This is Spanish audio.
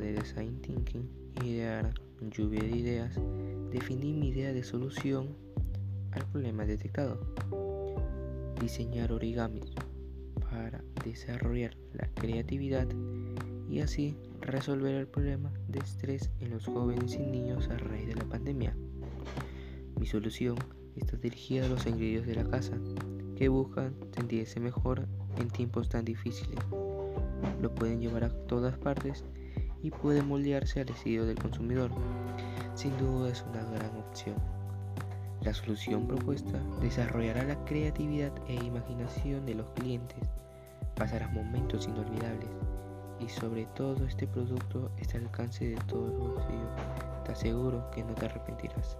design thinking, idear lluvia de ideas, definir mi idea de solución al problema detectado, diseñar origamis para desarrollar la creatividad y así resolver el problema de estrés en los jóvenes y niños a raíz de la pandemia. Mi solución está dirigida a los ingredientes de la casa que buscan sentirse mejor en tiempos tan difíciles. Lo pueden llevar a todas partes y puede moldearse al estilo del consumidor. Sin duda es una gran opción. La solución propuesta desarrollará la creatividad e imaginación de los clientes, pasará momentos inolvidables y sobre todo este producto está al alcance de todos los bolsillos. Te aseguro que no te arrepentirás.